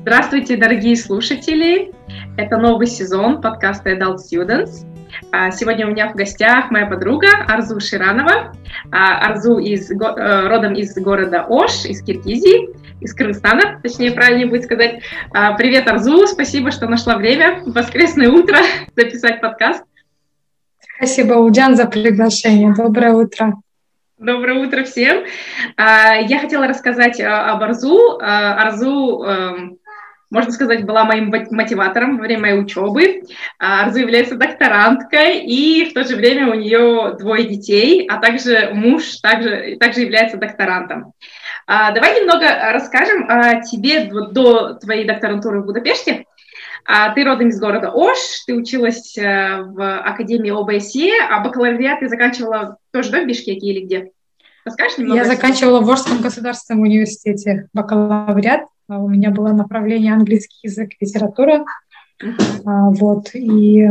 Здравствуйте, дорогие слушатели! Это новый сезон подкаста Adult Students. А, сегодня у меня в гостях моя подруга Арзу Ширанова. А, Арзу из, э, родом из города Ош, из Киргизии, из Кыргызстана, точнее, правильнее будет сказать. А, привет, Арзу, спасибо, что нашла время в воскресное утро записать подкаст. Спасибо, Уджан, за приглашение. Доброе утро. Доброе утро всем. Я хотела рассказать об Арзу. Арзу эм, можно сказать, была моим мотиватором во время моей учебы. А, Арзу является докторанткой, и в то же время у нее двое детей, а также муж также, также является докторантом. А, давай немного расскажем о тебе до твоей докторантуры в Будапеште. А, ты родом из города Ош, ты училась э, в Академии ОБСЕ, а бакалавриат ты заканчивала тоже да, в Бишкеке или где? Расскажешь немного? Я заканчивала в Орском государственном университете бакалавриат а у меня было направление английский язык, литература. Uh-huh. Вот. И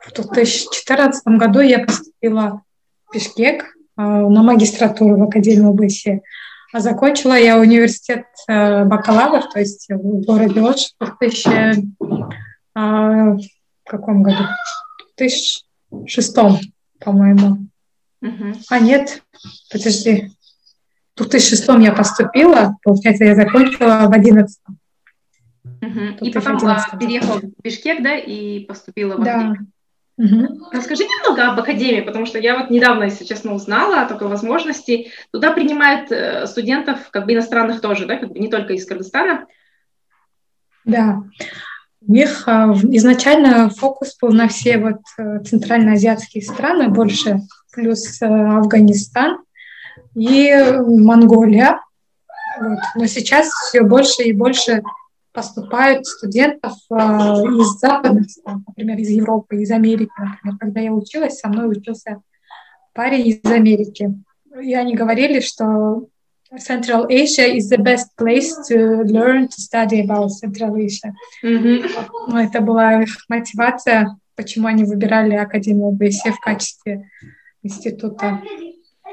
в 2014 году я поступила в Бишкек а, на магистратуру в Академию ОБСЕ. А закончила я университет э, бакалавр, то есть в городе Ош в 2000, в каком году? В 2006, по-моему. Uh-huh. А нет, подожди, в 2006 я поступила, получается, я закончила в 11 угу. И потом а, переехала в Бишкек, да, и поступила в да. Угу. Расскажи немного об академии, потому что я вот недавно, если честно, узнала о такой возможности. Туда принимают э, студентов, как бы иностранных тоже, да, как бы не только из Кыргызстана. Да. У них а, изначально фокус был на все вот э, центральноазиатские страны больше, плюс э, Афганистан и Монголия. Вот. Но сейчас все больше и больше поступают студентов э, из западных стран, например, из Европы, из Америки. Например, когда я училась, со мной учился парень из Америки. И они говорили, что Central Asia is the best place to learn to study about Central Asia. Mm-hmm. Ну, это была их мотивация, почему они выбирали Академию ОБСЕ в качестве института.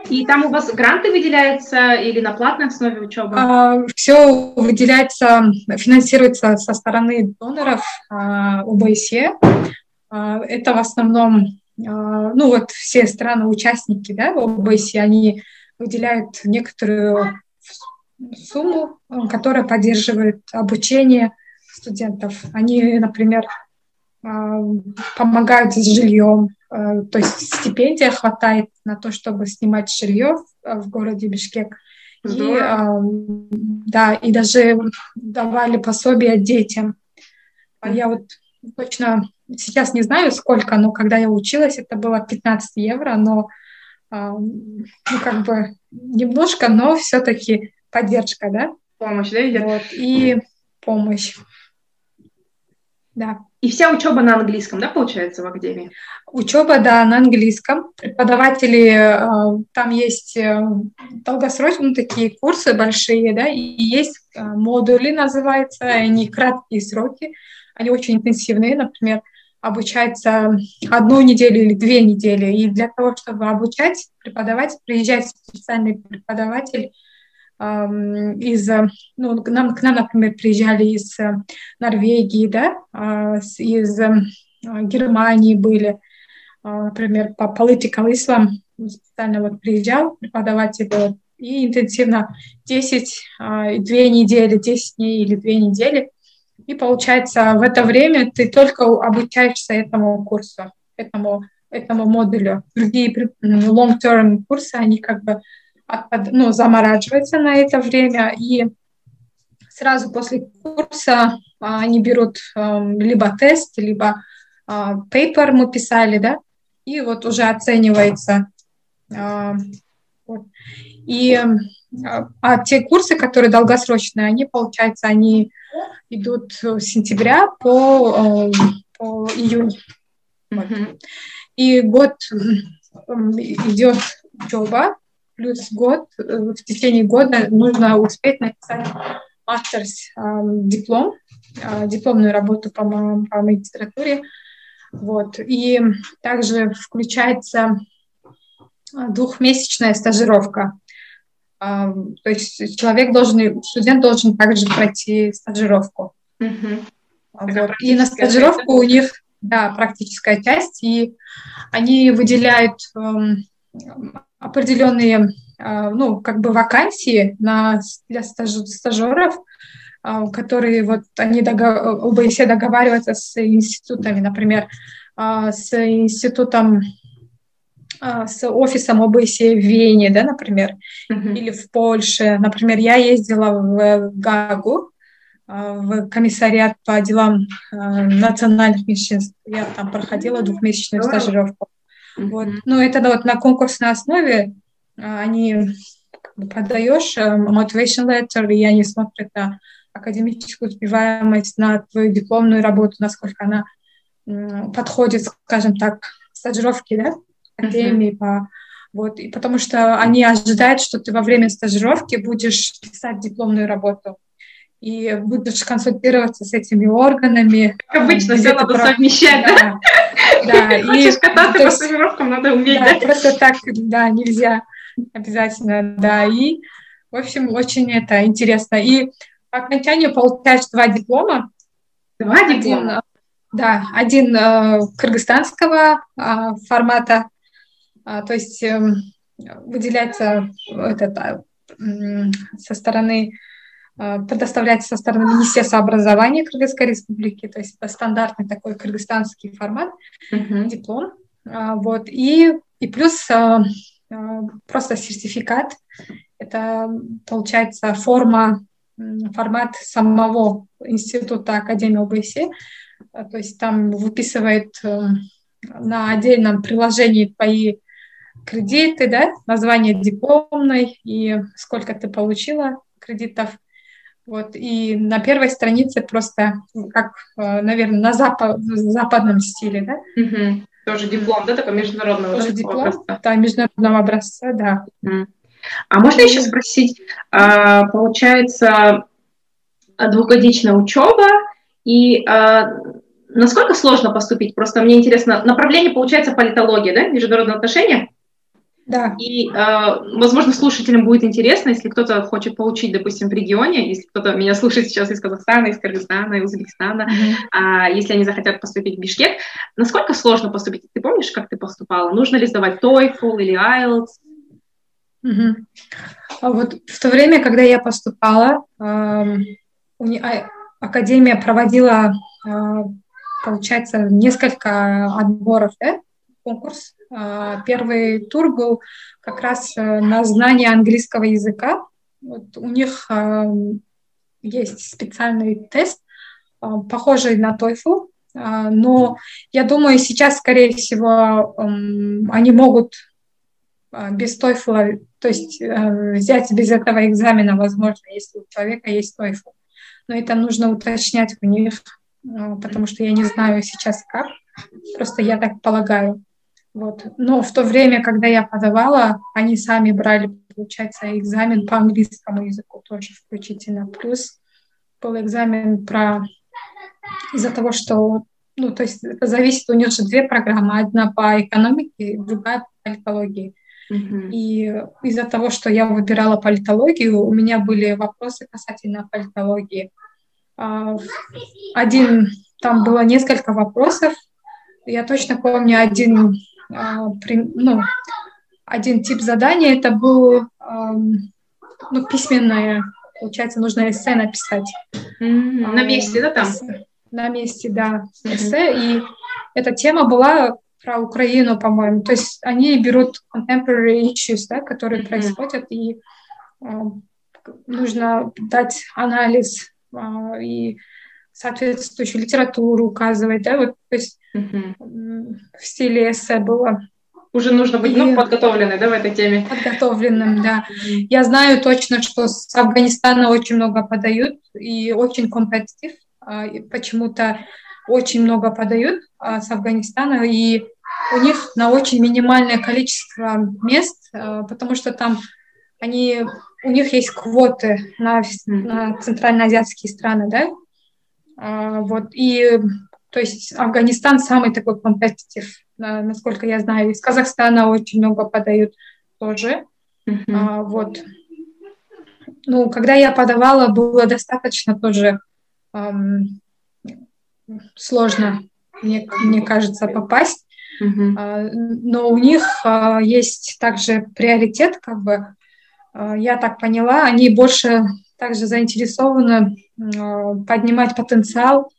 И там у вас гранты выделяются или на платной основе учебы? А, все выделяется, финансируется со стороны доноров а, ОБСЕ. А, это в основном, а, ну вот все страны-участники да, ОБСЕ, они выделяют некоторую сумму, которая поддерживает обучение студентов. Они, например, помогают с жильем, то есть стипендия хватает на то, чтобы снимать жилье в городе Бишкек. И, а, да, и даже давали пособия детям. Я вот точно сейчас не знаю сколько, но когда я училась, это было 15 евро, но ну, как бы немножко, но все-таки поддержка, да? Помощь, да, идет? Вот, и помощь. Да. И вся учеба на английском, да, получается, в академии? Учеба, да, на английском. Преподаватели, э, там есть э, долгосрочные такие курсы большие, да, и есть э, модули, называются, они краткие сроки, они очень интенсивные, например, обучается одну неделю или две недели. И для того, чтобы обучать, преподавать, приезжает специальный преподаватель из, ну, к нам, к нам, например, приезжали из э, Норвегии, да, а, из э, Германии были, а, например, по political Islam специально вот приезжал преподаватель и интенсивно 10, а, две недели, 10 дней или две недели. И получается, в это время ты только обучаешься этому курсу, этому, этому модулю. Другие long-term курсы, они как бы ну, замораживается на это время, и сразу после курса а, они берут эм, либо тест, либо а, paper мы писали, да, и вот уже оценивается. А, и а те курсы, которые долгосрочные, они, получается, они идут с сентября по, эм, по июнь. Mm-hmm. И год идет учеба, плюс год, э, в течение года нужно успеть написать мастерс диплом, а, дипломную работу по, по магистратуре. Вот. И также включается двухмесячная стажировка. то есть человек должен, студент должен также пройти стажировку. Угу. Вот. И на стажировку у них, да, практическая часть, и они выделяют эм, определенные, э, ну, как бы вакансии на, для стаж, стажеров, э, которые вот они догов... ОБСЕ договариваются с институтами, например, э, с институтом с офисом ОБСЕ в Вене, да, например, uh-huh. или в Польше. Например, я ездила в Гагу, в комиссариат по делам национальных меньшинств. Я там проходила двухмесячную стажировку. Mm-hmm. Вот. Ну, это вот на конкурсной основе а, они подаешь э, motivation letter, и они смотрят на академическую успеваемость, на твою дипломную работу, насколько она подходит, скажем так, стажировки, да, академии mm-hmm. по вот, и потому что они ожидают, что ты во время стажировки будешь писать дипломную работу и будешь консультироваться с этими органами. Как обычно, все надо про... совмещать, да? Да. И, Хочешь кататься по стажировкам, надо уметь, да? Просто так, да, нельзя обязательно, да. И, в общем, очень это интересно. И по окончанию получаешь два диплома. Два диплома? да, один э, кыргызстанского э, формата, э, то есть э, выделяется этот, э, со стороны Э, предоставляется со стороны Министерства образования Кыргызской Республики, то есть это стандартный такой кыргызстанский формат, uh-huh. диплом. А, вот, и, и плюс э, э, просто сертификат, это получается форма, формат самого института Академии ОБСЕ, то есть там выписывает на отдельном приложении твои кредиты, да, название дипломной и сколько ты получила кредитов, вот, и на первой странице просто, как, э, наверное, на запад, западном стиле, да? Угу. Тоже диплом, да, такой международного Тоже диплом, образца? да, международного образца, да. Угу. А можно еще спросить, а, получается, двухгодичная учеба, и а, насколько сложно поступить? Просто мне интересно, направление получается политология, да, международные отношения? Да. И, э, возможно, слушателям будет интересно, если кто-то хочет получить, допустим, в регионе, если кто-то меня слушает сейчас из Казахстана, из Кыргызстана, из Узбекистана, mm-hmm. э, если они захотят поступить в Бишкек, насколько сложно поступить? Ты помнишь, как ты поступала? Нужно ли сдавать TOEFL или IELTS? Угу. А вот в то время, когда я поступала, э, Академия проводила, э, получается, несколько отборов, да, конкурс первый тур был как раз э, на знание английского языка. Вот у них а, есть специальный тест, а, похожий на TOEFL, но я думаю, сейчас, скорее всего, они могут без TOEFL, то есть э, взять без этого экзамена, возможно, если у человека есть TOEFL. Но это нужно уточнять у них, потому что я не знаю сейчас как, просто я так полагаю. Вот. Но в то время, когда я подавала, они сами брали, получается, экзамен по английскому языку тоже включительно. Плюс был экзамен про из-за того, что ну, то есть это зависит, у них же две программы, одна по экономике, другая по политологии. Uh-huh. И из-за того, что я выбирала политологию, у меня были вопросы касательно политологии. А, один, там было несколько вопросов. Я точно помню один ну, один тип задания это был ну, письменное, получается, нужно эссе написать. Mm-hmm. На месте, да, там? На месте, да, эссе. Mm-hmm. И эта тема была про Украину, по-моему. То есть они берут contemporary issues, да, которые mm-hmm. происходят, и э, нужно дать анализ э, и соответствующую литературу указывать, да, вот, то есть угу. в стиле эссе было. Уже нужно быть, ну, и... ну, подготовленной, да, в этой теме? Подготовленным, да. Я знаю точно, что с Афганистана очень много подают и очень компетитив. А, почему-то очень много подают а, с Афганистана, и у них на очень минимальное количество мест, а, потому что там они, у них есть квоты на, на центральноазиатские страны, да, вот, и то есть Афганистан самый такой компетитив, насколько я знаю. Из Казахстана очень много подают тоже. Uh-huh. А, вот. ну, когда я подавала, было достаточно тоже эм, сложно, мне, мне кажется, попасть. Uh-huh. Но у них а, есть также приоритет, как бы, а, я так поняла, они больше также заинтересованы поднимать потенциал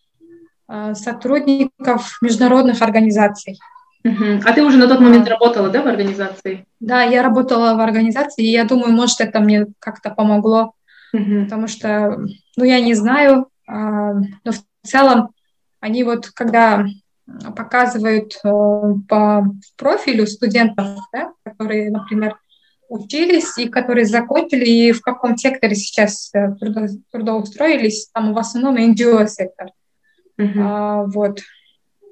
сотрудников международных организаций. Uh-huh. А ты уже на тот момент работала, да, в организации? Да, я работала в организации, и я думаю, может, это мне как-то помогло, uh-huh. потому что, ну, я не знаю, но в целом они вот, когда показывают э, по профилю студентов, да, которые, например, учились и которые закончили, и в каком секторе сейчас э, трудоустроились, там в основном NGO-сектор. Uh-huh. А, вот.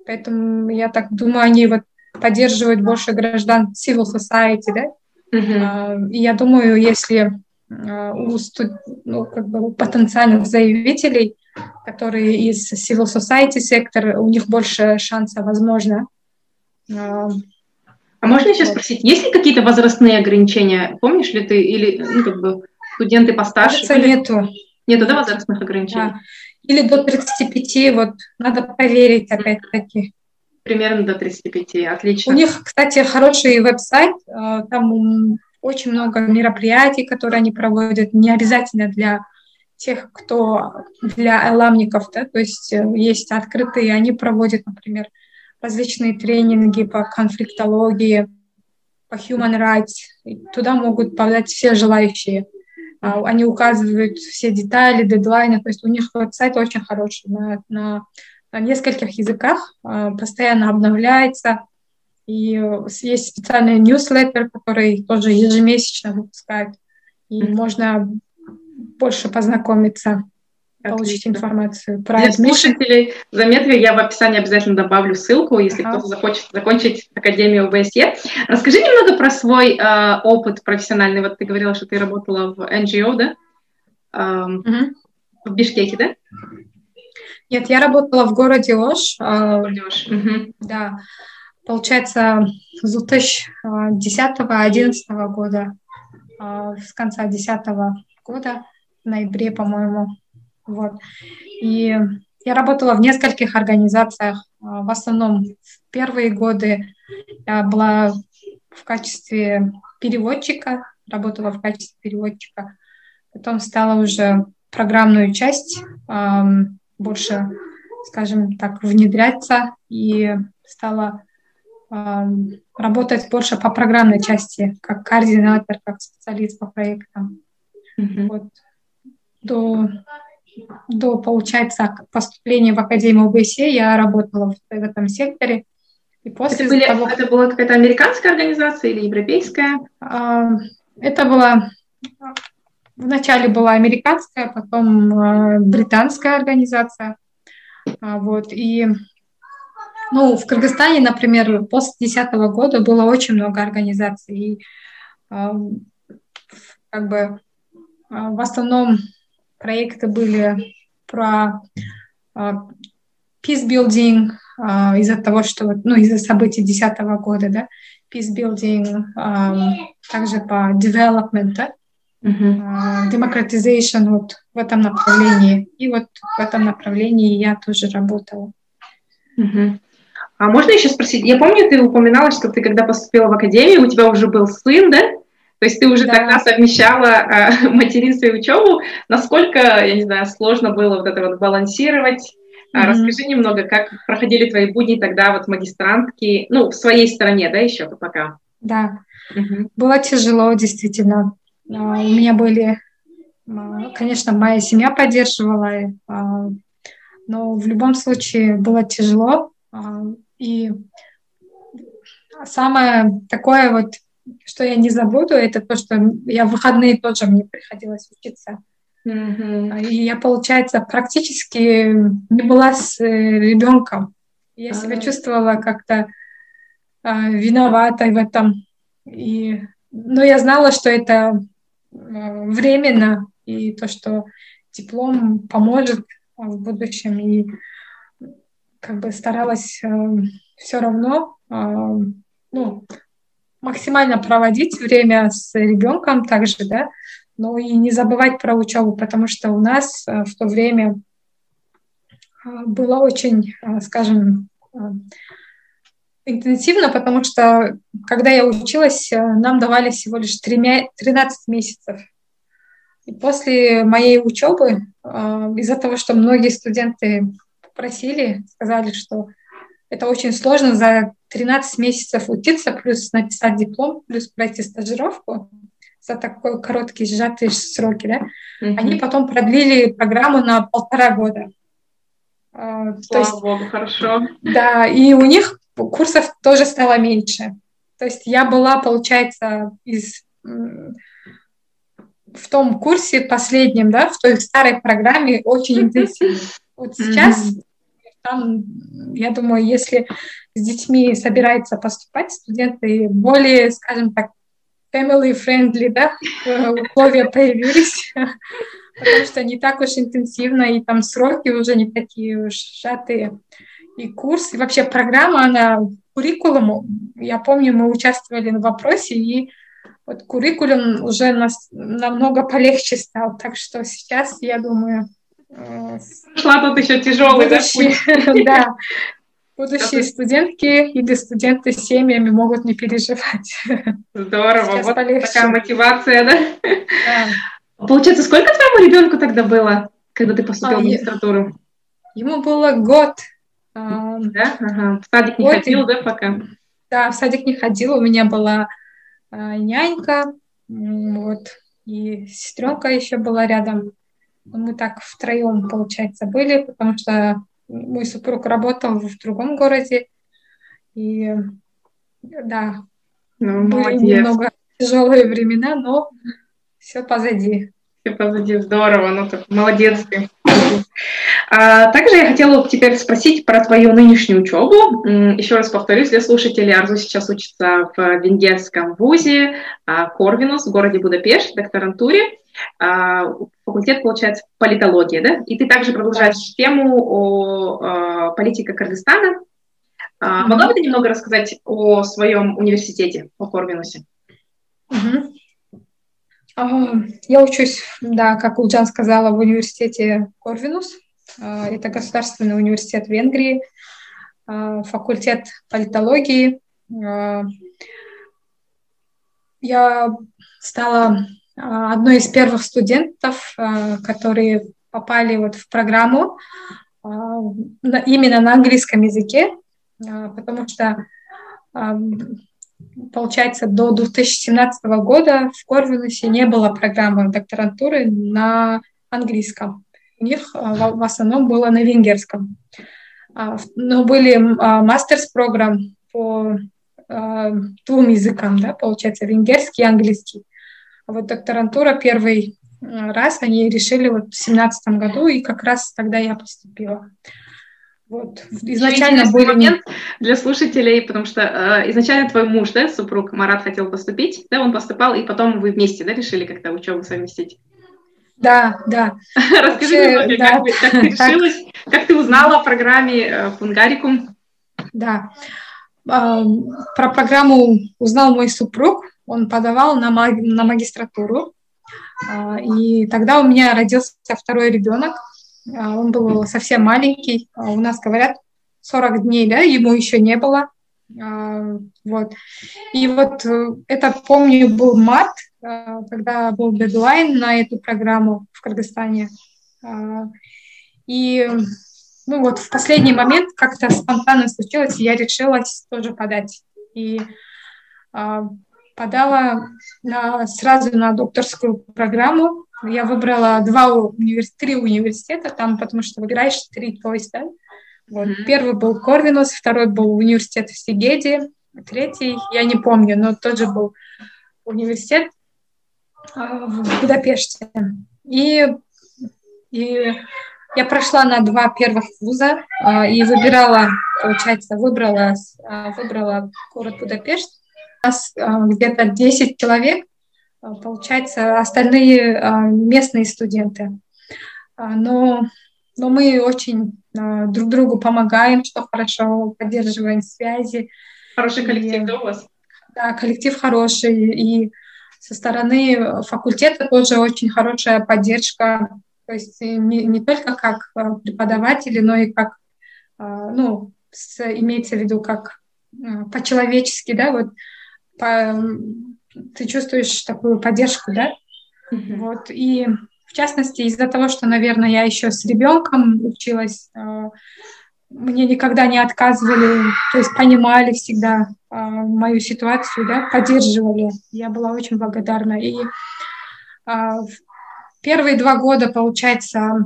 Поэтому я так думаю, они вот поддерживают больше граждан civil society, да? Uh-huh. А, и я думаю, если а, у студ... ну, как бы потенциальных заявителей которые из civil society сектора, у них больше шанса, возможно. А, а можно еще спросить, есть ли какие-то возрастные ограничения? Помнишь ли ты, или ну, как бы студенты постарше? Кажется, нету. Нету, да, возрастных ограничений? Да. Или до 35, вот, надо проверить опять-таки. Примерно до 35, отлично. У них, кстати, хороший веб-сайт, а, там очень много мероприятий, которые они проводят, не обязательно для тех, кто для эламников, да, то есть э, есть открытые, они проводят, например, различные тренинги по конфликтологии, по human rights. Туда могут подать все желающие. А, они указывают все детали, дедлайны, то есть у них сайт очень хороший на, на, на нескольких языках, а, постоянно обновляется. И есть специальный ньюслеттер, который тоже ежемесячно выпускают. И mm-hmm. можно больше познакомиться, Отлично. получить информацию про Для слушателей заметьте, я в описании обязательно добавлю ссылку, если ага. кто-то захочет закончить Академию ОБСЕ. Расскажи немного про свой э, опыт профессиональный. Вот ты говорила, что ты работала в NGO, да? Эм, угу. В Бишкеке, да? Нет, я работала в городе Ош. Э, Ош. Угу. Да. Получается, с 2010-2011 года, э, с конца 2010 года в ноябре, по-моему. Вот. И я работала в нескольких организациях. А, в основном в первые годы я была в качестве переводчика, работала в качестве переводчика. Потом стала уже программную часть больше, скажем так, внедряться и стала работать больше по программной части, как координатор, как специалист по проектам. Mm-hmm. Вот до, до, получается, поступления в Академию ОБСЕ я работала в, этом секторе. И после это, были, того, это была какая-то американская организация или европейская? А, это была... Вначале была американская, потом а, британская организация. А, вот, и ну, в Кыргызстане, например, после 2010 года было очень много организаций. И как бы в основном проекты были про а, peace building а, из-за того, что, ну, из-за событий 2010 года, да, peace building, также по development, да, uh-huh. democratization вот в этом направлении. И вот в этом направлении я тоже работала. Uh-huh. А можно еще спросить? Я помню, ты упоминала, что ты когда поступила в академию, у тебя уже был сын, да? То есть ты уже да. тогда совмещала э, материнство и учебу. Насколько, я не знаю, сложно было вот это вот балансировать? Mm-hmm. Расскажи немного, как проходили твои будни тогда вот магистрантки, ну, в своей стране, да, еще пока? Да, mm-hmm. было тяжело, действительно. А, у меня были, конечно, моя семья поддерживала, а, но в любом случае было тяжело. И самое такое вот что я не забуду, это то, что я в выходные тоже мне приходилось учиться. Mm-hmm. И я, получается, практически не была с э, ребенком. Я uh-huh. себя чувствовала как-то э, виноватой в этом. И, но я знала, что это э, временно, и то, что диплом поможет в будущем. И как бы старалась э, все равно э, ну, максимально проводить время с ребенком также, да, но и не забывать про учебу, потому что у нас в то время было очень, скажем, интенсивно, потому что когда я училась, нам давали всего лишь 13 месяцев. И после моей учебы, из-за того, что многие студенты просили, сказали, что это очень сложно за 13 месяцев учиться, плюс написать диплом, плюс пройти стажировку за такой короткие сжатые сроки, да, mm-hmm. они потом продлили программу на полтора года. Слава То есть, Богу, хорошо. Да, и у них курсов тоже стало меньше. То есть я была, получается, из в том курсе последнем, да, в той старой программе очень интенсивно. Вот сейчас mm-hmm. Там, я думаю, если с детьми собираются поступать студенты, более, скажем так, family-friendly, да, условия появились, потому что не так уж интенсивно, и там сроки уже не такие уж сжатые. И курс, и вообще программа, она куррикулум, я помню, мы участвовали на вопросе, и вот куррикулум уже нас намного полегче стал, так что сейчас, я думаю... Шла тут еще тяжелый, будущие, да, будущие студентки или студенты с семьями могут не переживать. Здорово, сейчас вот полегче. такая мотивация, да? да? Получается, сколько твоему ребенку тогда было, когда ты поступил а, в магистратуру? Ему было год. Да? Ага. В садик не ходил, и... да, пока? Да, в садик не ходил. У меня была а, нянька, вот, и сестренка еще была рядом. Мы так втроем, получается, были, потому что мой супруг работал в другом городе, и да, ну, были молодец. немного тяжелые времена, но все позади. Все позади, здорово, ну так молодец ты. А, также я хотела теперь спросить про твою нынешнюю учебу. Еще раз повторюсь для слушателей, Арзу сейчас учится в венгерском вузе а, Корвинус в городе Будапешт, в докторантуре. А, факультет, получается, политология, да? И ты также продолжаешь тему о политике Кыргызстана. Mm-hmm. Могла бы ты немного рассказать о своем университете, о Корвинусе? Mm-hmm. Я учусь, да, как Улджан сказала, в университете Корвинус. А, это государственный университет Венгрии, а, факультет политологии. А, я стала одной из первых студентов, которые попали вот в программу именно на английском языке, потому что получается, до 2017 года в Корвинусе не было программы докторантуры на английском. У них а, в основном было на венгерском. А, но были а, мастерс-программ по двум языкам, да, получается, венгерский и английский. Вот докторантура первый раз они решили вот в семнадцатом году, и как раз тогда я поступила. Вот. Изначально был момент для слушателей, потому что э, изначально твой муж, да, супруг Марат хотел поступить, да, он поступал, и потом вы вместе, да, решили как-то учебу совместить? Да, да. Расскажи Вообще, немного, да, как, как ты решилась, как ты узнала о программе э, Фунгарикум? Да, про программу узнал мой супруг, он подавал на, маг... на магистратуру, а, и тогда у меня родился второй ребенок, а, он был совсем маленький. А, у нас говорят 40 дней, да, ему еще не было. Вот. И вот э, это, помню, был март, когда был дедлайн на эту программу в Кыргызстане. И ну вот в последний момент как-то спонтанно случилось, и я решилась тоже подать. И подала на, сразу на докторскую программу я выбрала два универ... три университета там, потому что выбираешь три поезда. Вот. Mm-hmm. Первый был Корвинус, второй был университет в Сигеде, третий, я не помню, но тот же был университет а, в Будапеште. И, и я прошла на два первых вуза а, и выбирала, получается, выбрала, а, выбрала город Будапешт. У нас где-то 10 человек, а, получается, остальные а, местные студенты. А, но, но мы очень друг другу помогаем, что хорошо, поддерживаем связи. Хороший коллектив, и, да, у вас? Да, коллектив хороший, и со стороны факультета тоже очень хорошая поддержка, то есть не, не только как преподаватели, но и как, ну, с, имеется в виду как по-человечески, да, вот по, ты чувствуешь такую поддержку, да, mm-hmm. вот, и в частности из-за того, что, наверное, я еще с ребенком училась, э, мне никогда не отказывали, то есть понимали всегда э, мою ситуацию, да, поддерживали, я была очень благодарна, и э, первые два года, получается,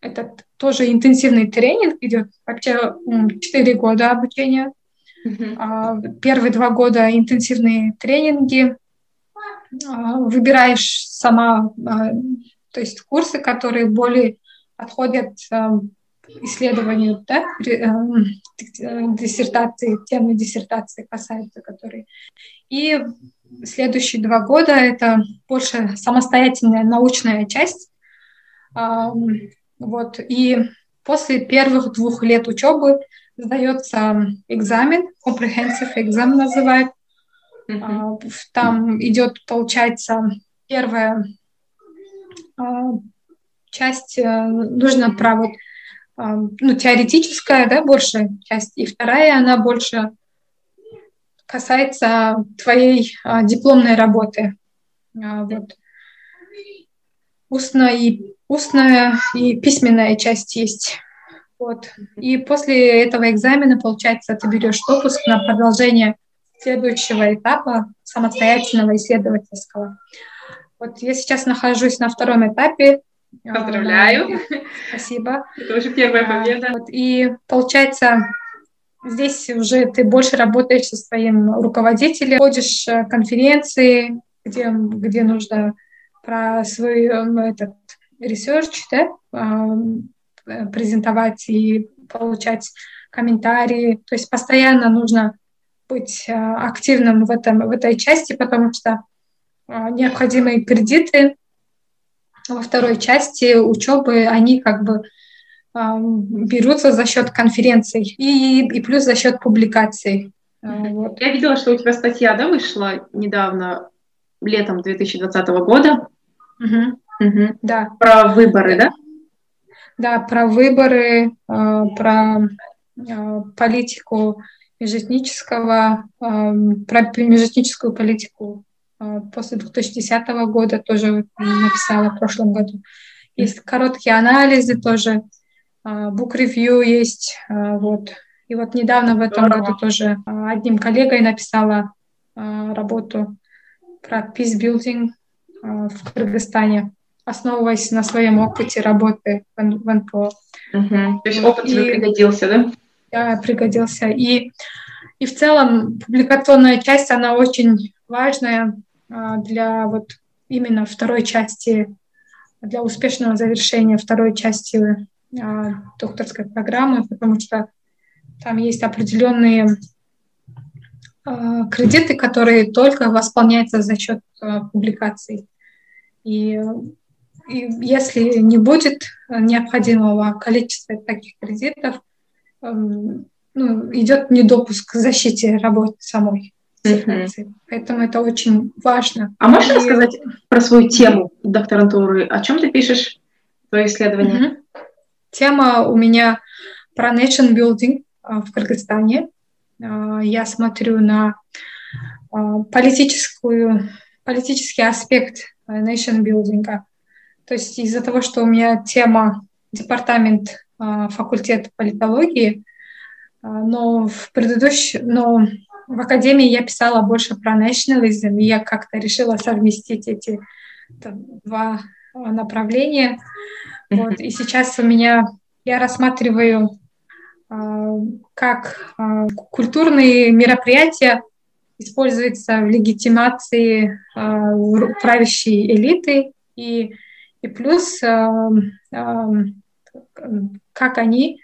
этот тоже интенсивный тренинг идет, вообще четыре года обучения. Первые два года интенсивные тренинги. А, выбираешь сама, а, то есть курсы, которые более подходят исследованию да, диссертации, темы диссертации касаются, которые. И следующие два года это больше самостоятельная научная часть. Вот. И после первых двух лет учебы сдается экзамен, comprehensive экзамен называют. Mm-hmm. Там идет, получается, первая а, часть, э, нужно про вот, а, ну, теоретическая, да, больше часть, и вторая, она больше касается твоей дипломной работы. Вот. Устная и, устная и письменная часть есть. Вот. И после этого экзамена, получается, ты берешь допуск на продолжение следующего этапа самостоятельного исследовательского. Вот я сейчас нахожусь на втором этапе. Поздравляю. Спасибо. Это уже первая победа. Вот. И получается, здесь уже ты больше работаешь со своим руководителем, ходишь э, конференции, где, где нужно про свой этот research, да, Э, презентовать и получать комментарии. То есть постоянно нужно быть э, активным в, этом, в этой части, потому что э, необходимые кредиты во второй части учебы, они как бы берутся за счет конференций и, и плюс за счет публикаций. Вот. Я видела, что у тебя статья да, вышла недавно, летом 2020 года. Угу. Угу. Да. Про выборы, да? да, про выборы, э, про э, политику межэтнического, э, про межэтническую политику после 2010 года тоже написала в прошлом году. Есть короткие анализы тоже, review есть, вот. И вот недавно в этом Здорово. году тоже одним коллегой написала работу про peace building в Кыргызстане основываясь на своем опыте работы в, в НПО. Угу. То есть опыт тебе пригодился, да? Да, пригодился. И, и в целом публикационная часть, она очень важная а, для вот именно второй части, для успешного завершения второй части а, докторской программы, потому что там есть определенные а, кредиты, которые только восполняются за счет публикаций. И и если не будет необходимого количества таких кредитов, эм, ну, идет недопуск к защите работы самой. Mm-hmm. Поэтому это очень важно. А можешь и... рассказать про свою тему докторантуры? О чем ты пишешь твое исследование? Mm-hmm. Тема у меня про nation building э, в Кыргызстане. Э, я смотрю на э, политическую, политический аспект nation building то есть из-за того, что у меня тема департамент э, факультета политологии, э, но в предыдущем, но в академии я писала больше про nationalism, и я как-то решила совместить эти там, два направления. Вот. И сейчас у меня я рассматриваю как культурные мероприятия используются в легитимации правящей элиты и и плюс, эм, эм, как они,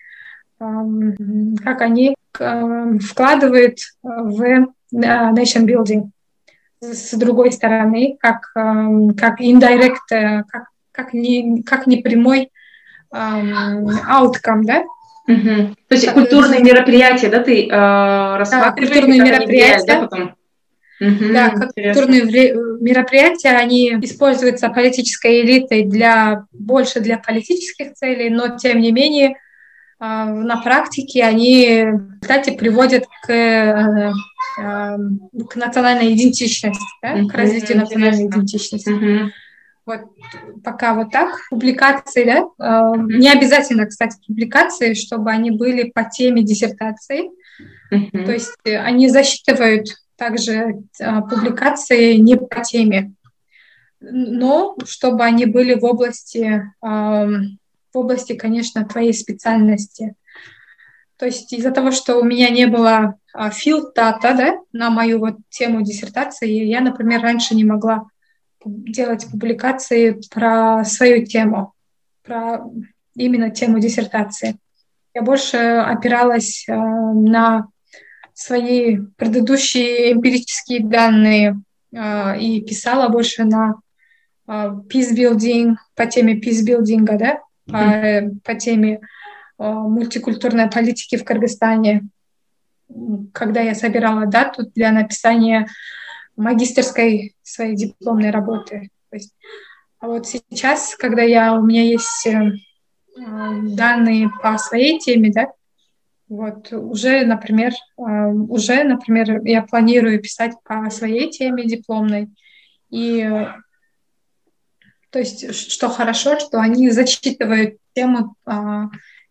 эм, как они вкладывают в э, nation building. С другой стороны, как, как indirect, э, как, как, не, как не прямой outcome, да? Угу. То есть так, культурные мероприятия, да, ты э, рассматриваешь? Да, культурные мероприятия. да, потом? Mm-hmm, да, как культурные мероприятия, они используются политической элитой для больше для политических целей, но тем не менее а, на практике они, кстати, приводят к, э, э, к национальной идентичности, да, mm-hmm, к развитию национальной идентичности. Mm-hmm. Вот пока вот так. Публикации, да, mm-hmm. не обязательно, кстати, публикации, чтобы они были по теме диссертации. Mm-hmm. То есть они засчитывают также публикации не по теме, но чтобы они были в области в области, конечно, твоей специальности. То есть из-за того, что у меня не было field data да, на мою вот тему диссертации, я, например, раньше не могла делать публикации про свою тему, про именно тему диссертации. Я больше опиралась на свои предыдущие эмпирические данные э, и писала больше на э, peace building, по теме peace building, да, по, по теме мультикультурной политики в Кыргызстане, когда я собирала дату для написания магистерской своей дипломной работы. То есть, а вот сейчас, когда я, у меня есть э, данные по своей теме, да, вот уже, например, э, уже, например, я планирую писать по своей теме дипломной, и то есть, что хорошо, что они зачитывают тему а,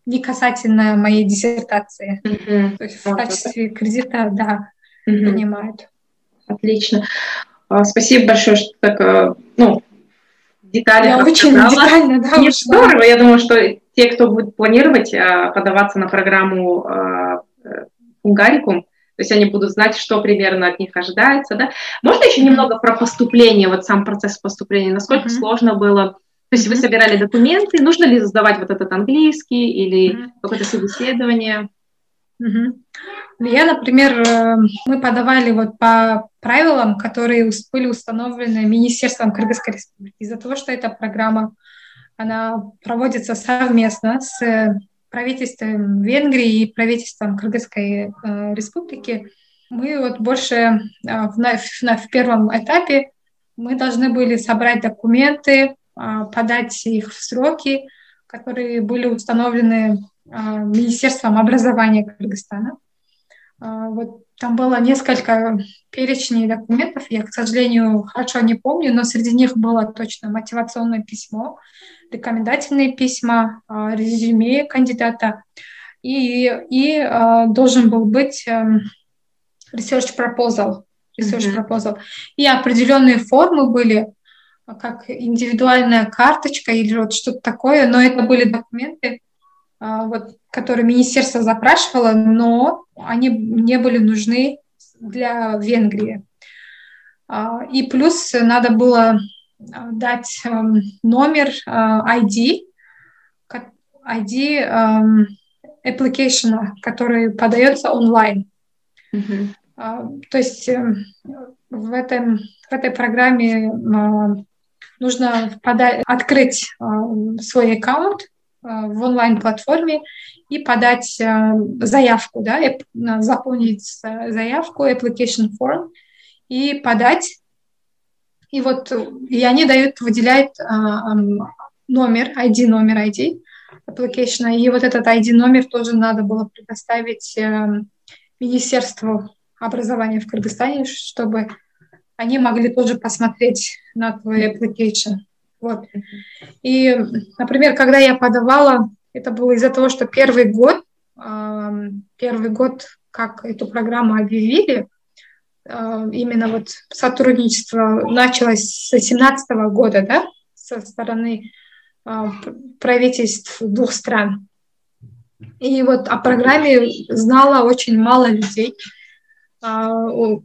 не касательно моей диссертации. Mm-hmm. То есть в качестве кредита, да, mm-hmm. понимают. Отлично. А, спасибо большое, что так, а, ну, детали Я очень детально, да. Нет, здорово. Я думаю, что те, кто будет планировать подаваться на программу Унгарикум, то есть они будут знать, что примерно от них ожидается, да. Можно еще немного про поступление, вот сам процесс поступления, насколько mm-hmm. сложно было? То есть mm-hmm. вы собирали документы, нужно ли сдавать вот этот английский или mm-hmm. какое-то собеседование? Mm-hmm. Я, например, э, мы подавали вот по правилам, которые были установлены Министерством Кыргызской Республики. Из-за того, что эта программа, она проводится совместно с правительством Венгрии и правительством Кыргызской э, республики, мы вот больше э, в, на, в первом этапе мы должны были собрать документы, э, подать их в сроки, которые были установлены э, Министерством образования Кыргызстана. Э, вот там было несколько перечней документов, я, к сожалению, хорошо не помню, но среди них было точно мотивационное письмо, рекомендательные письма, а, резюме кандидата, и, и а, должен был быть эм, research proposal, research mm-hmm. proposal. И определенные формы были, как индивидуальная карточка или вот что-то такое, но это были документы, вот, которые министерство запрашивало, но они не были нужны для Венгрии. И плюс надо было Э, дать эм, номер ID, ID эм, application, который подается онлайн. Mm-hmm. То есть эм, в, этом, в этой программе нужно подать, открыть свой аккаунт в онлайн-платформе и подать заявку, да, заполнить заявку, application form и подать и вот и они дают, выделяют номер, ID, номер ID application, и вот этот ID номер тоже надо было предоставить э, Министерству образования в Кыргызстане, чтобы они могли тоже посмотреть на твой application. Вот. И, например, когда я подавала, это было из-за того, что первый год, первый год, как эту программу объявили, Э, именно вот сотрудничество началось с 2017 года, да, со стороны э, правительств двух стран. И вот о программе знала очень мало людей. Э,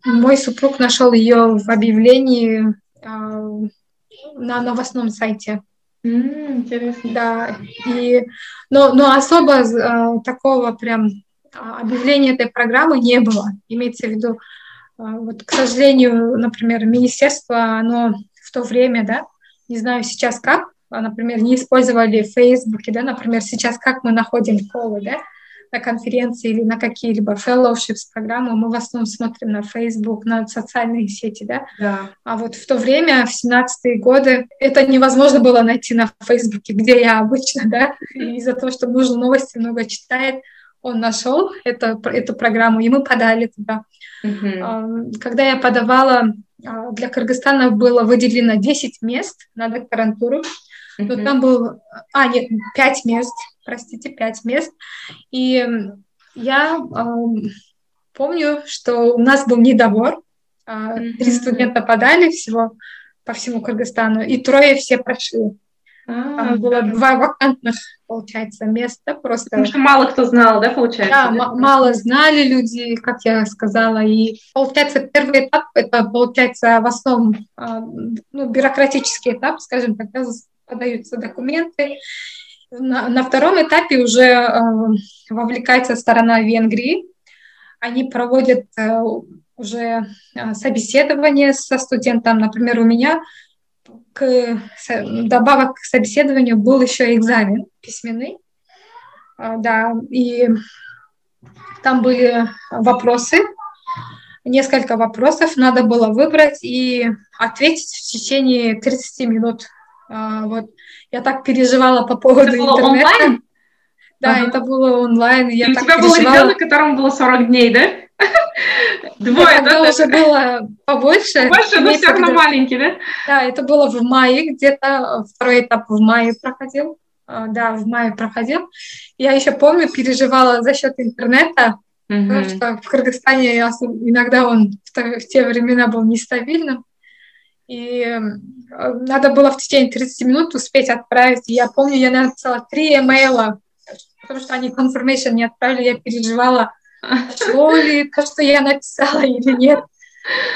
мой супруг нашел ее в объявлении на новостном сайте. Mm, интересно. Да, и, но, но особо такого прям объявления этой программы не было. Имеется в виду, а, вот, к сожалению, например, министерство, оно в то время, да, не знаю сейчас как, а, например, не использовали в Фейсбуке, да, например, сейчас как мы находим колы, да, на конференции или на какие-либо fellowships программы, мы в основном смотрим на Facebook, на социальные сети, да? Да. А вот в то время, в 17-е годы, это невозможно было найти на Facebook, где я обычно, да, из-за того, что нужно новости много читать, он нашел это, эту программу, и мы подали туда. Мгм. Когда я подавала, а, для Кыргызстана было выделено 10 мест на докторантуру, но Мгм. там был, а, нет, 5 мест, простите, 5 мест. И я ам, помню, что у нас был недобор. А, Три студента подали всего по всему Кыргызстану, и трое все прошли. А, Там было два вакантных, получается, места, просто Потому что мало кто знал, да, получается? да, м- мало знали люди, как я сказала, и получается первый этап это получается в основном а, ну, бюрократический этап, скажем так, да, подаются документы. На, на втором этапе уже а, вовлекается сторона Венгрии, они проводят а, уже а, собеседование со студентом, например, у меня к, добавок к собеседованию был еще экзамен письменный, а, да, и там были вопросы, несколько вопросов надо было выбрать и ответить в течение 30 минут. А, Вот. Я так переживала по поводу Это было интернета. онлайн? Да, Ага. это было онлайн. и Я И у так тебя был переживала. ребенок, которому было 40 дней, да? Двое, да? уже было побольше. Больше, но все равно маленький, да? Да, это было в мае где-то, второй этап в мае проходил. А, Да, в мае проходил. Я еще помню, переживала за счет интернета, потому что в Кыргызстане иногда он в те времена был нестабильным. И надо было в течение 30 минут успеть отправить. Я помню, я написала три имейла, потому что они confirmation не отправили, я переживала, дошло ли то, что я написала или нет.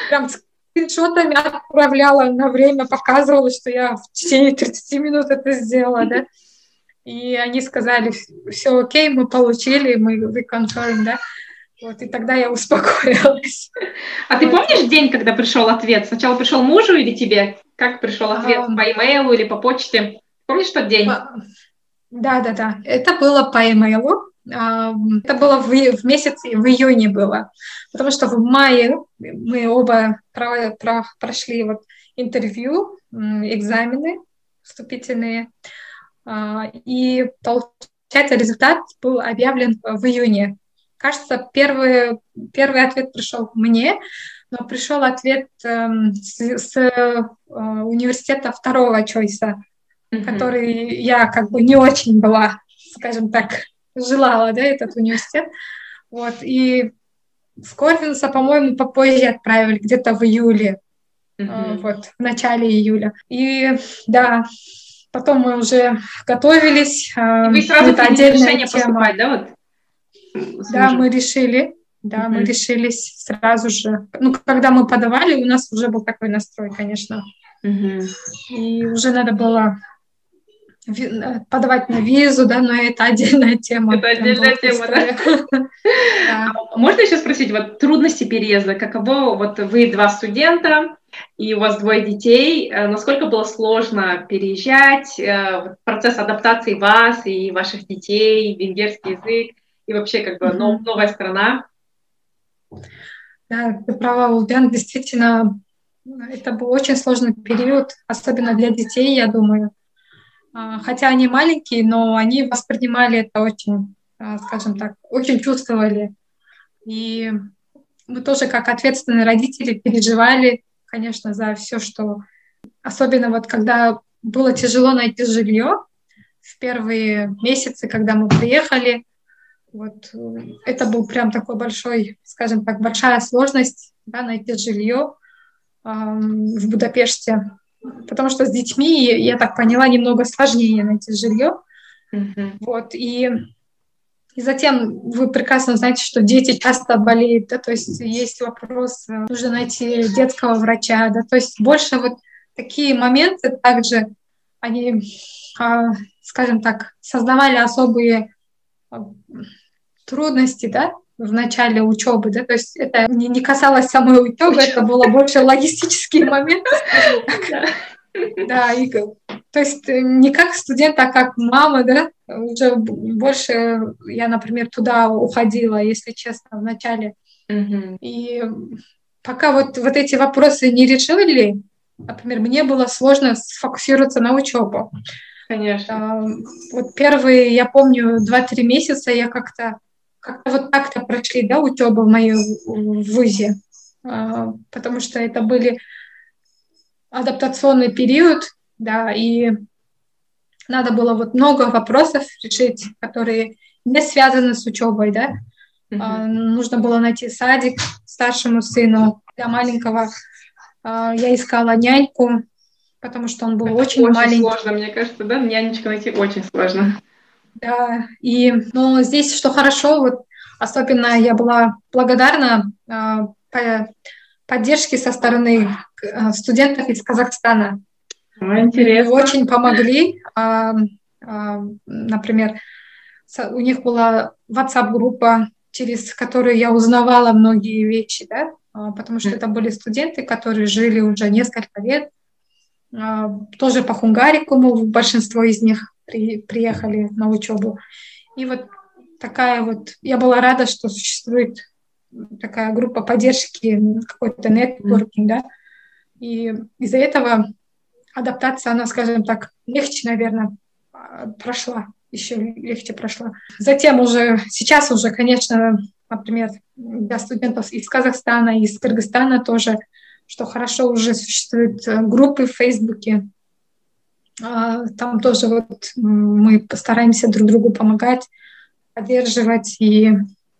Прям скриншотами отправляла на время, показывала, что я в течение 30 минут это сделала, да. И они сказали, все окей, мы получили, мы we confirm, да. Вот, и тогда я успокоилась. А ты помнишь день, когда пришел ответ? Сначала пришел мужу или тебе? Как пришел ответ? Ам. По имейлу или по почте? Помнишь тот день? Да, да, да. Это было по имейлу. А, Это было в, в месяце, в июне было. Потому что в мае мы оба про- про- прошли вот интервью, экзамены вступительные. А, И получается, результат был объявлен в июне. Кажется, первый, первый ответ пришел мне, но пришел ответ эм, с, с, э, университета второго чойса Мгм. который я как бы не очень была, скажем так, желала, да, этот университет. Вот, и в Корвинса, по-моему, попозже отправили, где-то в июле, э, Мгм. вот, в начале июля. И, да, потом мы уже готовились. э, И вы сразу это отдельная решение тема. поступать, да, вот? С Да, мужем? мы решили, да, мы Мгм. решились сразу же. Ну, когда мы подавали, у нас уже был такой настрой, конечно. Мгм. И уже надо было э, подавать на визу, да, но это отдельная тема. Это отдельная тема, да? Да. Можно еще спросить, вот трудности переезда, каково, вот вы два студента, и у вас двое детей, э, насколько было сложно переезжать, э, процесс адаптации вас и ваших детей, венгерский язык, и вообще как бы Мгм. нов- новая страна? Да, ты права, Улбян, действительно, это был очень сложный период, особенно для детей, я думаю. А, Хотя они маленькие, но они воспринимали это очень, а, скажем так, очень чувствовали. И мы тоже, как ответственные родители, переживали, конечно, за все, что... Особенно вот когда было тяжело найти жилье в первые месяцы, когда мы приехали, вот э, это был прям такой большой, скажем так, большая сложность да, найти жилье эм, в Будапеште, потому что с детьми, я так поняла, немного сложнее найти жилье. Мгм. Вот, и, и затем вы прекрасно знаете, что дети часто болеют, да, то есть есть вопрос, э, нужно найти детского врача, да, то есть больше вот такие моменты также, они, а, скажем так, создавали особые а, трудности, да, в начале учебы, да, то есть это не, не касалось самой учебы, это было больше скажем так. Да. И то есть не как студент, а как мама, да, уже больше я, например, туда уходила, если честно, в начале. И пока вот, вот эти вопросы не решили, например, мне было сложно сфокусироваться на учебу. Конечно. Вот первые, я помню, два-три месяца я как-то как вот так-то прошли, да, учебу в моей в ВУЗе, а, потому что это были адаптационный период, да, и надо было вот много вопросов решить, которые не связаны с учебой, да. Mm-hmm. Нужно было найти садик старшему сыну для маленького. А, я искала няньку, потому что он был Это очень, очень маленький. Очень сложно, мне кажется, да, нянечку найти очень сложно. Да, и, но здесь что хорошо, вот особенно я была благодарна э, по поддержке со стороны э, студентов из Казахстана. интересно. Очень помогли. Э, э, например, у них была WhatsApp-группа, через которую я узнавала многие вещи, да, потому что это были студенты, которые жили уже несколько лет а, тоже по Хунгарикуму, большинство из них при, приехали на учебу. И вот такая вот, я была рада, что существует такая группа поддержки, какой-то нетворкинг, да, и из-за этого адаптация, она, скажем так, легче, наверное, прошла, еще легче прошла. Затем уже, сейчас уже, конечно, например, для студентов из Казахстана, из Кыргызстана тоже что хорошо уже существуют э, группы в Фейсбуке. А, там тоже вот мы постараемся друг другу помогать, поддерживать и,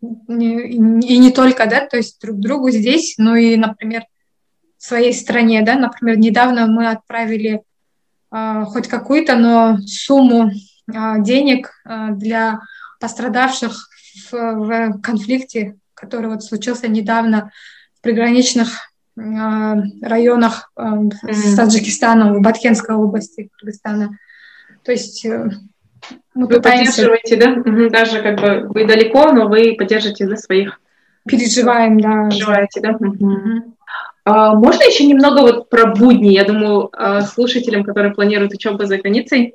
и, и не только, да, то есть друг другу здесь, но и, например, в своей стране, да, например, недавно мы отправили а, хоть какую-то, но сумму а, денег а, для пострадавших в, в конфликте, который вот случился недавно в приграничных Э, районах mm. с Таджикистаном, в Баткенской области Кыргызстана. То есть э, мы вы пытаемся... поддерживаете, да? Даже как бы вы далеко, но вы поддержите за своих. Переживаем, да. Переживаете, да? Угу. А, можно еще немного вот про будни? Я думаю, слушателям, которые планируют учебу за границей,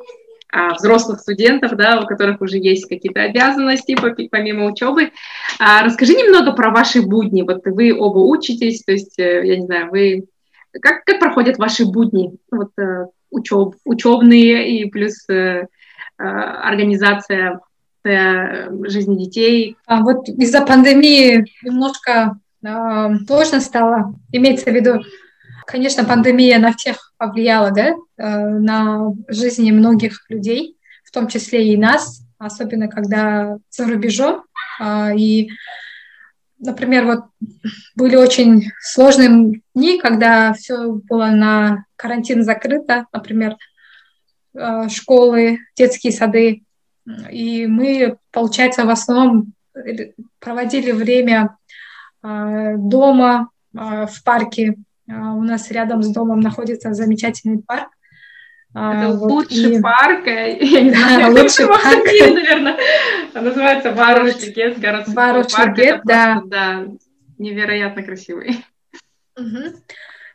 взрослых студентов, да, у которых уже есть какие-то обязанности помимо учебы. А, расскажи немного про ваши будни. Вот вы оба учитесь, то есть, э, я не знаю, вы как, как проходят ваши будни? Вот э, учеб, учебные и плюс э, организация жизни детей. А вот из-за пандемии немножко э, сложно стало, имеется в виду Конечно, пандемия на всех повлияла, да, э, на жизни многих людей, в том числе и нас, особенно когда за рубежом. А, и, например, вот были очень сложные дни, когда все было на карантин закрыто, например, э, школы, детские сады. И мы, получается, в основном проводили время э, дома, в парке, у нас рядом с домом находится замечательный парк. А, Это вот, лучший и... парк, э, я не знаю, да, лучший парк, наверное, называется Варуш-Легет, городской парк. Это да. Просто, да, невероятно красивый. Угу.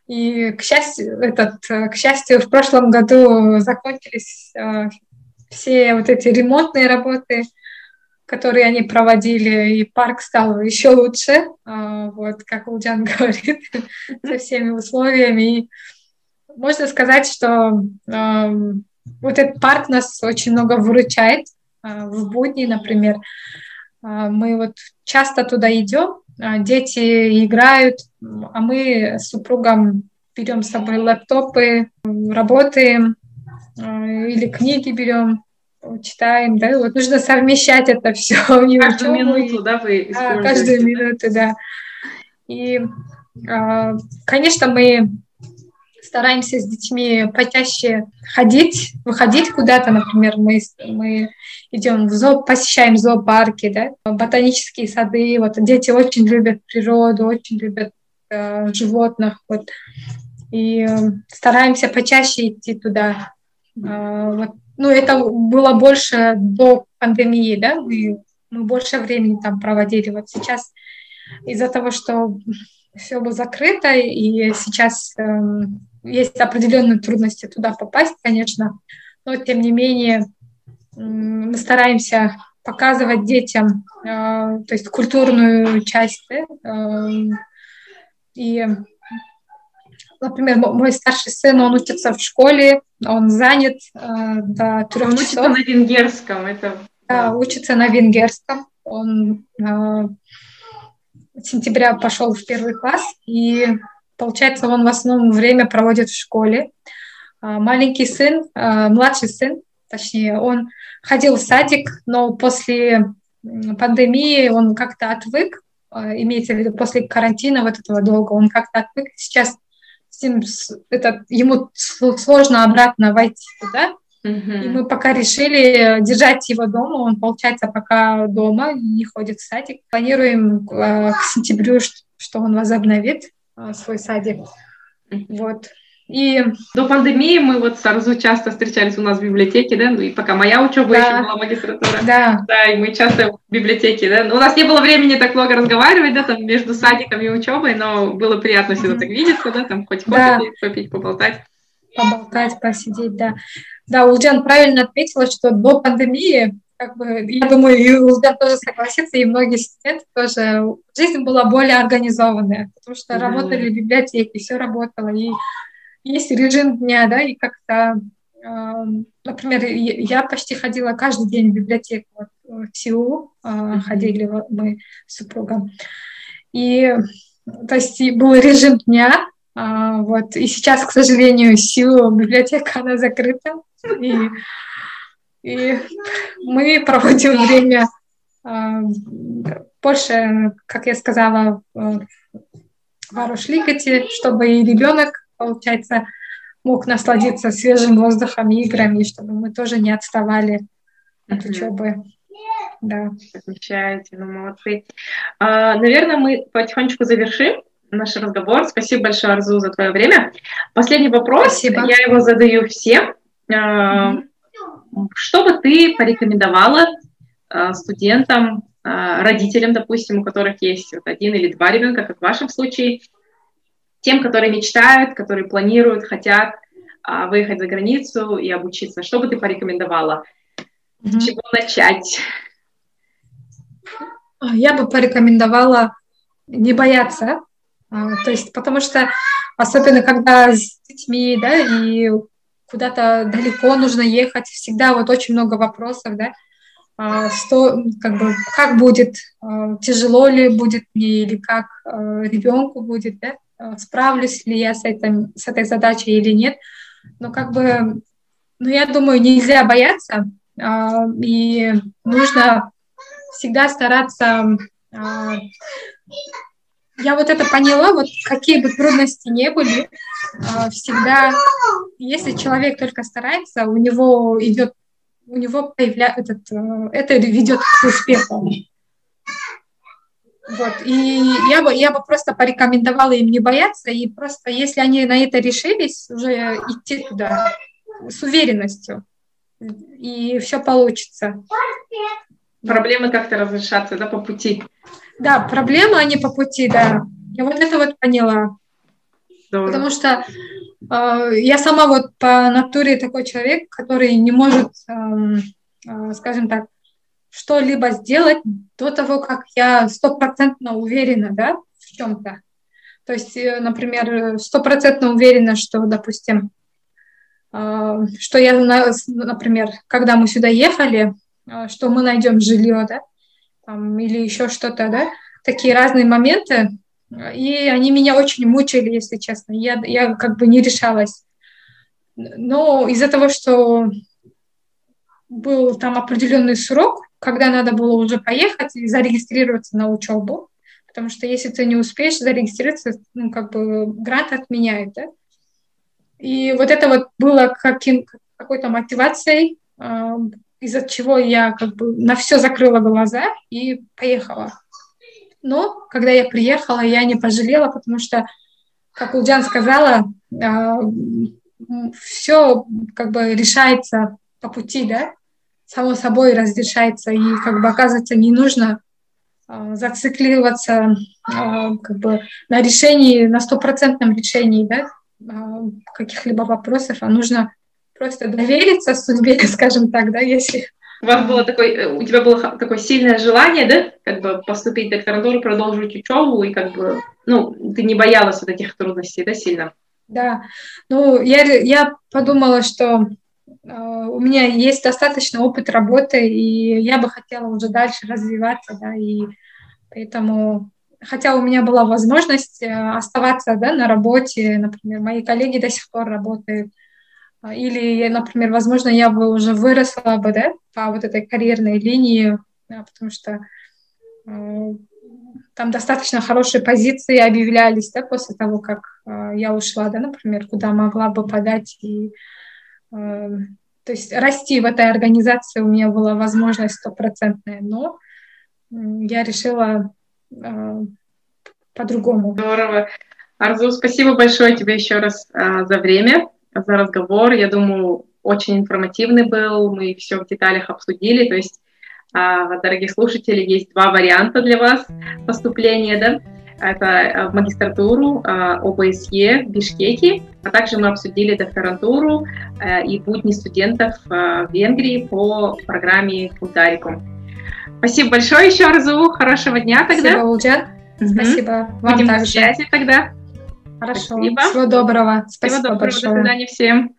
И, к счастью, этот, к счастью, в прошлом году закончились э, все вот эти ремонтные работы, которые они проводили, и парк стал еще лучше, а, вот, как Улджан говорит, со всеми условиями. И можно сказать, что вот этот парк нас очень много выручает а, в будни, например. А, мы вот часто туда идем, дети играют, а мы с супругом берем с собой лэптопы, работаем или книги берем, читаем, да, вот нужно совмещать это все. Каждую минуту, да, вы используете? каждую минуту, да. И, а, конечно, мы стараемся с детьми почаще ходить, выходить куда-то, например, мы, мы идем в зоо, посещаем зоопарки, да, ботанические сады, вот дети очень любят природу, очень любят э, животных, вот, и э, стараемся почаще идти туда, э, вот, ну, это было больше до пандемии, да, мы, мы больше времени там проводили. Вот сейчас из-за того, что все было закрыто, и сейчас э, есть определенные трудности туда попасть, конечно, но тем не менее мы стараемся показывать детям, э, то есть культурную часть. Да? Э, и, например, мой старший сын, он учится в школе, он занят э, до трех часов. Учится на венгерском, это... Да, учится на венгерском. Он с сентября пошел в первый класс, и получается, он в основном время проводит в школе. Маленький сын, младший сын, точнее, он ходил в садик, но после пандемии он как-то отвык, а, имеется в виду после карантина вот этого долго, он как-то отвык. Сейчас это, ему сложно обратно войти туда, Uh-huh. И мы пока решили держать его дома. Он, получается, пока дома, не ходит в садик. Планируем э, к сентябрю, что он возобновит э, свой садик. Uh-huh. Вот. И до пандемии мы вот с Арзу часто встречались у нас в библиотеке, да, ну и пока моя учеба да. еще была магистратура. Да. Да, и мы часто в библиотеке, да. У нас не было времени так много разговаривать, да, там между садиком и учебой, но было приятно всегда так видеться, да, там хоть кофе да. попить, поболтать. Поболтать, посидеть, да. Да, Улджан правильно отметила, что до пандемии как бы, я думаю, и Улдан тоже согласится, и многие студенты тоже, жизнь была более организованная, потому что работали в библиотеке, все работало, и есть режим дня, да, и как-то, э, например, я почти ходила каждый день в библиотеку вот, в Сеул, э, ходили мы с супругом. И, то есть, был режим дня, э, вот, и сейчас, к сожалению, Сеул библиотека, она закрыта, и, и мы проводим время э, больше, как я сказала, в Варушликате, чтобы и ребенок получается, мог насладиться свежим воздухом и играми, чтобы мы тоже не отставали от учебы. Да. Замечаете, ну молодцы. А, наверное, мы потихонечку завершим наш разговор. Спасибо большое, Арзу, за твое время. Последний вопрос. Спасибо. Я его задаю всем. А, что бы ты порекомендовала а, студентам, а, родителям, допустим, у которых есть вот один или два ребенка, как в вашем случае, тем, которые мечтают, которые планируют, хотят а, выехать за границу и обучиться? Что бы ты порекомендовала? Mm-hmm. С чего начать? Я бы порекомендовала не бояться, а, то есть, потому что особенно когда с детьми, да, и куда-то далеко нужно ехать, всегда вот очень много вопросов, да, а, что, как бы, как будет, а, тяжело ли будет мне или как ребенку будет, да, справлюсь ли я с, этим, с этой задачей или нет. Но как бы, ну, я думаю, нельзя бояться, э, и нужно всегда стараться... Э, я вот это поняла, вот какие бы трудности не были, э, всегда, если человек только старается, у него идет, у него появляется, этот, э, это ведет к успеху. Вот. И я бы, я бы просто порекомендовала им не бояться, и просто, если они на это решились, уже идти туда с уверенностью, и все получится. Проблемы как-то разрешатся, да, по пути? Да, проблемы, они по пути, да. Я вот это вот поняла. Здорово. Потому что э, я сама вот по натуре такой человек, который не может, э, э, скажем так, что-либо сделать до того, как я стопроцентно уверена да, в чем-то. То есть, э, например, стопроцентно уверена, что, допустим, э, что я, например, когда мы сюда ехали, э, что мы найдем жилье, да, там, или еще что-то, да, такие разные моменты, и они меня очень мучили, если честно. Я, я как бы не решалась. Но из-за того, что был там определенный срок, когда надо было уже поехать и зарегистрироваться на учебу, потому что если ты не успеешь зарегистрироваться, ну, как бы грант отменяет, да? И вот это вот было каким, какой-то мотивацией, э, из-за чего я как бы на все закрыла глаза и поехала. Но когда я приехала, я не пожалела, потому что, как Улджан сказала, э, все как бы решается по пути, да, само собой разрешается, и как бы оказывается не нужно э, зацикливаться э, как бы на решении, на стопроцентном решении, да, каких-либо вопросов, а нужно просто довериться судьбе, скажем так, да, если... У вас было такое, у тебя было такое сильное желание, да, как бы поступить в докторантуру, продолжить учебу, и как бы, ну, ты не боялась вот этих трудностей, да, сильно? Да, ну, я, я подумала, что э, у меня есть достаточно опыт работы, и я бы хотела уже дальше развиваться, да, и поэтому, хотя у меня была возможность э, оставаться, да, на работе, например, мои коллеги до сих пор работают, а, или, например, возможно, я бы уже выросла бы, да, по вот этой карьерной линии, да, потому что э, там достаточно хорошие позиции объявлялись, да, после того, как э, я ушла, да, например, куда могла бы подать и то есть расти в этой организации у меня была возможность стопроцентная, но я решила э, по-другому. Здорово. Арзу, спасибо большое тебе еще раз э, за время за разговор. Я думаю, очень информативный был. Мы все в деталях обсудили. То есть, а, дорогие слушатели, есть два варианта для вас поступления. Да? Это в магистратуру а, ОБСЕ в Бишкеке, а также мы обсудили докторантуру и будни студентов в Венгрии по программе Кулдарикум. Спасибо большое еще, Арзу. Хорошего дня тогда. Спасибо, Улджан. Угу. Спасибо. Вам Будем также. в связи тогда. Хорошо. Спасибо. Всего доброго. Спасибо Всего доброго. Большое. До свидания всем.